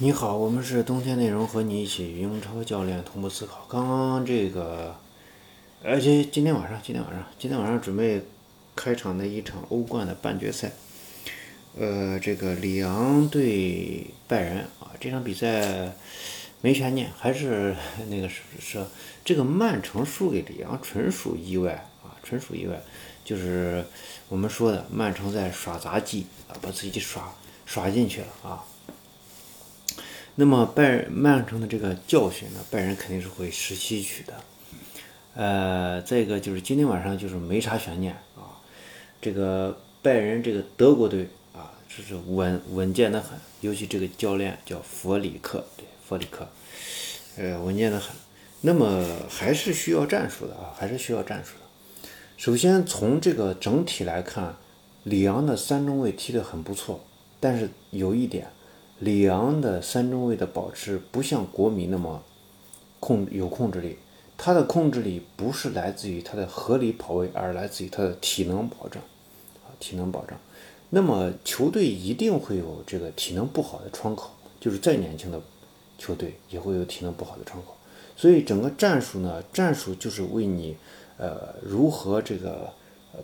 你好，我们是冬天内容，和你一起英超教练同步思考。刚刚这个，而且今天晚上，今天晚上，今天晚上准备开场的一场欧冠的半决赛，呃，这个里昂对拜仁啊，这场比赛没悬念，还是那个是是这个曼城输给里昂纯属意外啊，纯属意外，就是我们说的曼城在耍杂技啊，把自己耍耍进去了啊。那么拜曼城的这个教训呢，拜仁肯定是会吸取的。呃，再一个就是今天晚上就是没啥悬念啊，这个拜仁这个德国队啊，这是稳稳健的很，尤其这个教练叫弗里克，对弗里克，呃，稳健的很。那么还是需要战术的啊，还是需要战术的。首先从这个整体来看，里昂的三中卫踢得很不错，但是有一点。里昂的三中卫的保持不像国米那么控有控制力，他的控制力不是来自于他的合理跑位，而来自于他的体能保证啊，体能保证。那么球队一定会有这个体能不好的窗口，就是再年轻的球队也会有体能不好的窗口。所以整个战术呢，战术就是为你呃如何这个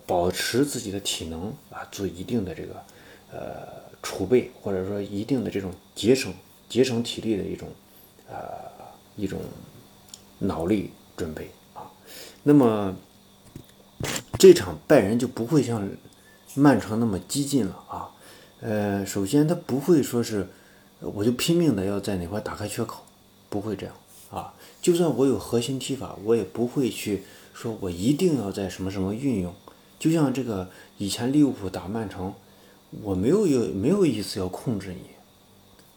保持自己的体能啊做一定的这个呃。储备或者说一定的这种节省节省体力的一种呃一种脑力准备啊，那么这场拜仁就不会像曼城那么激进了啊，呃，首先他不会说是我就拼命的要在哪块打开缺口，不会这样啊，就算我有核心踢法，我也不会去说我一定要在什么什么运用，就像这个以前利物浦打曼城。我没有有没有意思要控制你，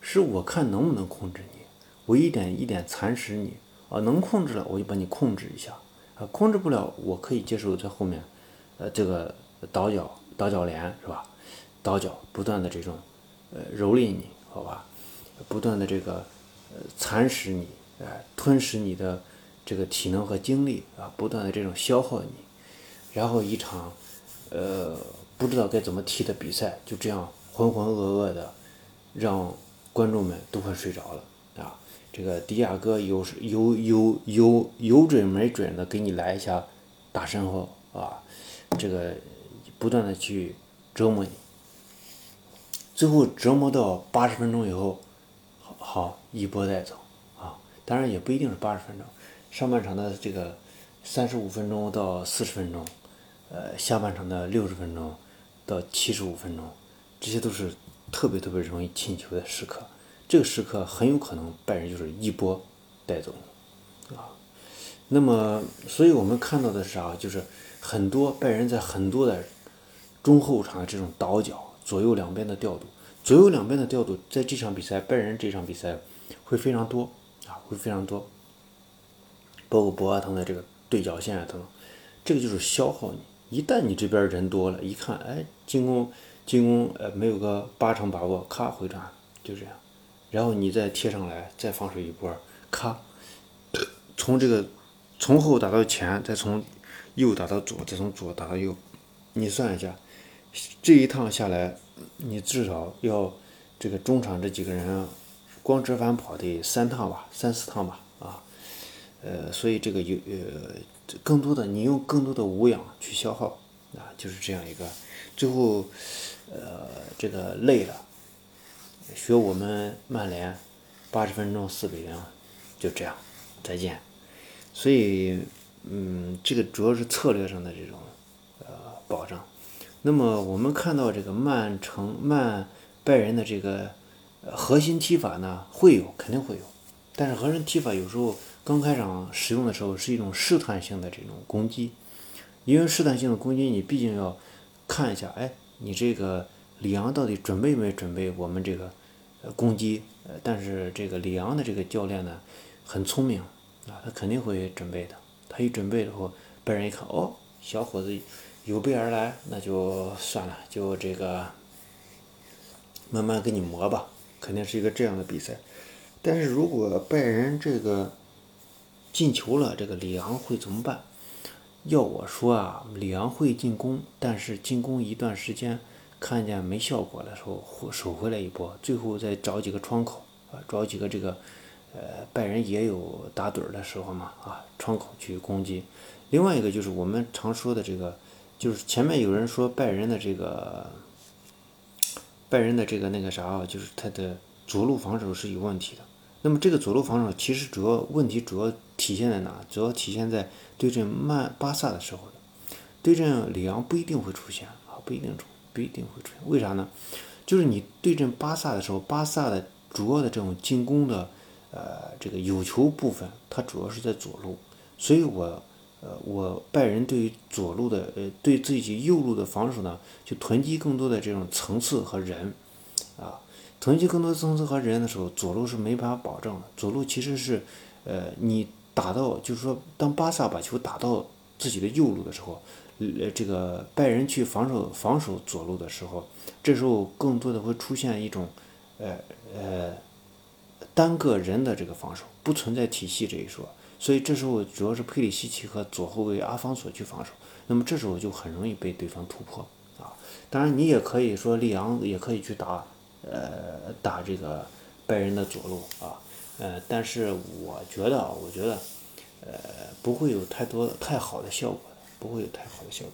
是我看能不能控制你，我一点一点蚕食你啊，能控制了我就把你控制一下啊，控制不了我可以接受在后面，呃，这个倒脚倒脚连是吧？倒脚不断的这种呃蹂躏你好吧，不断的这个呃蚕食你，哎，吞噬你的这个体能和精力啊，不断的这种消耗你，然后一场呃。不知道该怎么踢的比赛，就这样浑浑噩噩的，让观众们都快睡着了啊！这个迪亚哥有有有有有准没准的给你来一下大身后啊，这个不断的去折磨你，最后折磨到八十分钟以后，好好一波带走啊！当然也不一定是八十分钟，上半场的这个三十五分钟到四十分钟，呃，下半场的六十分钟。到七十五分钟，这些都是特别特别容易进球的时刻。这个时刻很有可能拜仁就是一波带走你啊。那么，所以我们看到的是啊？就是很多拜仁在很多的中后场的这种倒脚，左右两边的调度，左右两边的调度，在这场比赛拜仁这场比赛会非常多啊，会非常多。包括博阿滕的这个对角线啊等等，这个就是消耗你。一旦你这边人多了，一看，哎，进攻进攻，呃，没有个八成把握，咔回传，就这样，然后你再贴上来，再防守一波，咔，从这个从后打到前，再从右打到左，再从左打到右，你算一下，这一趟下来，你至少要这个中场这几个人光折返跑得三趟吧，三四趟吧，啊，呃，所以这个有呃。更多的，你用更多的无氧去消耗，啊，就是这样一个，最后，呃，这个累了，学我们曼联，八十分钟四比零，就这样，再见。所以，嗯，这个主要是策略上的这种，呃，保障。那么我们看到这个曼城曼拜仁的这个核心踢法呢，会有，肯定会有，但是核心踢法有时候。刚开场使用的时候是一种试探性的这种攻击，因为试探性的攻击，你毕竟要看一下，哎，你这个里昂到底准备没准备我们这个攻击？呃，但是这个里昂的这个教练呢很聪明啊，他肯定会准备的。他一准备之后，拜仁一看，哦，小伙子有备而来，那就算了，就这个慢慢给你磨吧，肯定是一个这样的比赛。但是如果拜仁这个，进球了，这个里昂会怎么办？要我说啊，里昂会进攻，但是进攻一段时间看见没效果的时候，守回来一波，最后再找几个窗口啊，找几个这个呃拜仁也有打盹的时候嘛啊，窗口去攻击。另外一个就是我们常说的这个，就是前面有人说拜仁的这个拜仁的这个那个啥啊，就是他的左路防守是有问题的。那么这个左路防守其实主要问题主要体现在哪？主要体现在对阵曼巴萨的时候对阵里昂不一定会出现啊，不一定出，不一定会出现。为啥呢？就是你对阵巴萨的时候，巴萨的主要的这种进攻的呃这个有球部分，它主要是在左路，所以我呃我拜仁对于左路的呃对自己右路的防守呢，就囤积更多的这种层次和人啊。囤积更多层次和人的时候，左路是没办法保证的。左路其实是，呃，你打到就是说，当巴萨把球打到自己的右路的时候，呃，这个拜仁去防守防守左路的时候，这时候更多的会出现一种，呃呃，单个人的这个防守，不存在体系这一说。所以这时候主要是佩里西奇和左后卫阿方索去防守，那么这时候就很容易被对方突破啊。当然，你也可以说利昂也可以去打。呃，打这个拜仁的左路啊，呃，但是我觉得啊，我觉得，呃，不会有太多太好的效果，不会有太好的效果。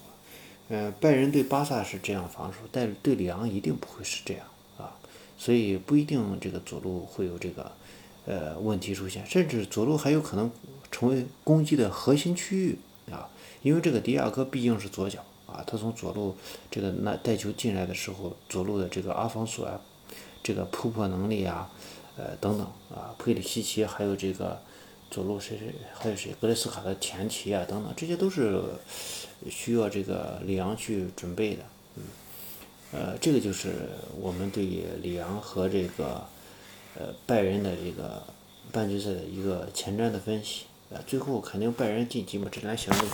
呃，拜仁对巴萨是这样防守，但是对里昂一定不会是这样啊，所以不一定这个左路会有这个呃问题出现，甚至左路还有可能成为攻击的核心区域啊，因为这个迪亚哥毕竟是左脚啊，他从左路这个那带球进来的时候，左路的这个阿方索啊。这个突破能力啊，呃等等啊，佩里西奇还有这个左路谁谁还有谁格雷斯卡的前提啊等等，这些都是需要这个里昂去准备的，嗯，呃，这个就是我们对里昂和这个呃拜仁的这个半决赛的一个前瞻的分析啊，最后肯定拜仁晋级嘛，这来想问，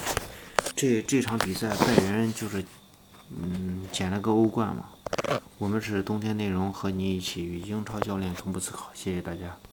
这这场比赛拜仁就是嗯捡了个欧冠嘛。我们是冬天内容，和你一起与英超教练同步思考。谢谢大家。